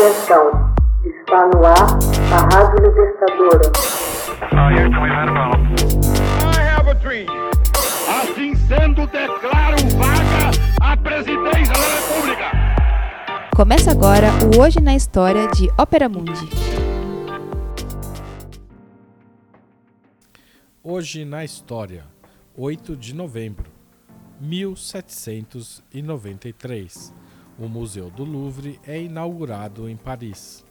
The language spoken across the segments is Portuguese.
Atenção, está no ar a Rádio Libertadora. Assim sendo, declaro vaga a presidência da República. Começa agora o Hoje na História de Ópera Mundi. Hoje na História, 8 de novembro, 1793. O Museu do Louvre é inaugurado em Paris.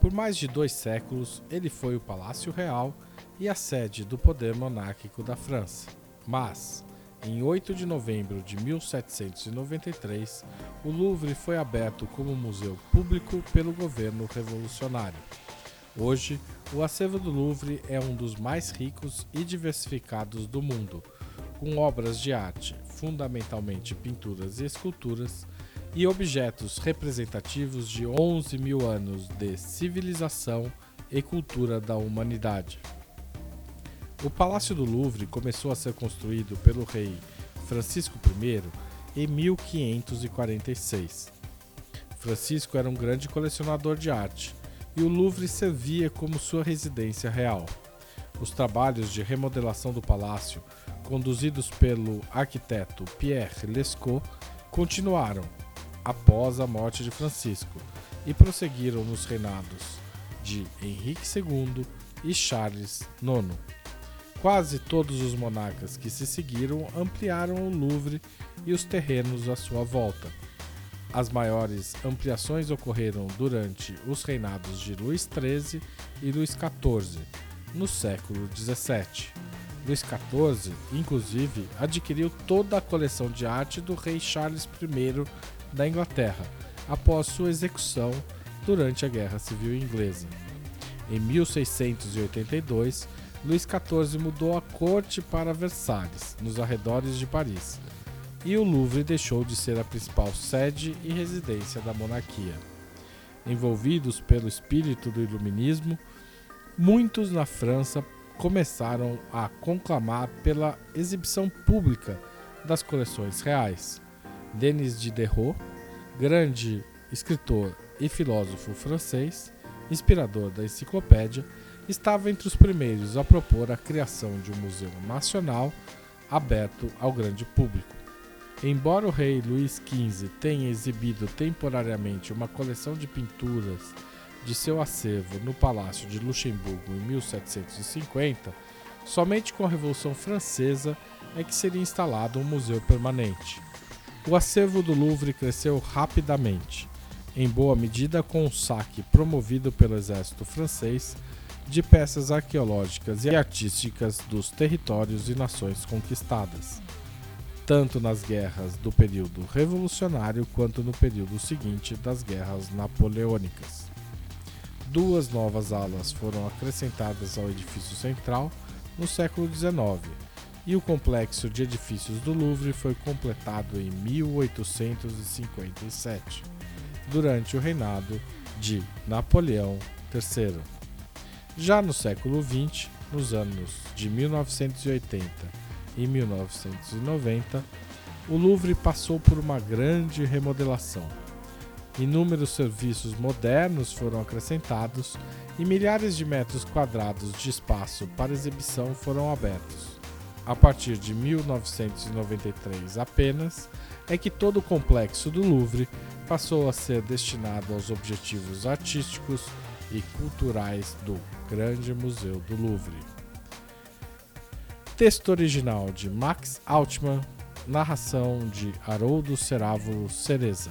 Por mais de dois séculos, ele foi o Palácio Real e a sede do poder monárquico da França. Mas, em 8 de novembro de 1793, o Louvre foi aberto como museu público pelo governo revolucionário. Hoje, o acervo do Louvre é um dos mais ricos e diversificados do mundo, com obras de arte, fundamentalmente pinturas e esculturas, e objetos representativos de 11 mil anos de civilização e cultura da humanidade. O Palácio do Louvre começou a ser construído pelo rei Francisco I em 1546. Francisco era um grande colecionador de arte e o Louvre servia como sua residência real. Os trabalhos de remodelação do palácio conduzidos pelo arquiteto Pierre Lescaut, continuaram após a morte de Francisco e prosseguiram nos reinados de Henrique II e Charles IX. Quase todos os monarcas que se seguiram ampliaram o Louvre e os terrenos à sua volta. As maiores ampliações ocorreram durante os reinados de Luís XIII e Luís XIV, no século XVII. Luís XIV, inclusive, adquiriu toda a coleção de arte do rei Charles I da Inglaterra, após sua execução durante a Guerra Civil Inglesa. Em 1682, Luís XIV mudou a corte para Versalhes, nos arredores de Paris, e o Louvre deixou de ser a principal sede e residência da monarquia. Envolvidos pelo espírito do Iluminismo, muitos na França começaram a conclamar pela exibição pública das coleções reais. Denis Diderot, grande escritor e filósofo francês, inspirador da enciclopédia, estava entre os primeiros a propor a criação de um museu nacional aberto ao grande público. Embora o rei Luís XV tenha exibido temporariamente uma coleção de pinturas de seu acervo no Palácio de Luxemburgo em 1750, somente com a Revolução Francesa é que seria instalado um museu permanente. O acervo do Louvre cresceu rapidamente, em boa medida com o saque promovido pelo exército francês de peças arqueológicas e artísticas dos territórios e nações conquistadas, tanto nas guerras do período revolucionário quanto no período seguinte das guerras napoleônicas. Duas novas alas foram acrescentadas ao edifício central no século XIX e o complexo de edifícios do Louvre foi completado em 1857, durante o reinado de Napoleão III. Já no século XX, nos anos de 1980 e 1990, o Louvre passou por uma grande remodelação Inúmeros serviços modernos foram acrescentados e milhares de metros quadrados de espaço para exibição foram abertos. A partir de 1993 apenas é que todo o complexo do Louvre passou a ser destinado aos objetivos artísticos e culturais do Grande Museu do Louvre. Texto original de Max Altman, narração de Haroldo Cerávulo Cereza.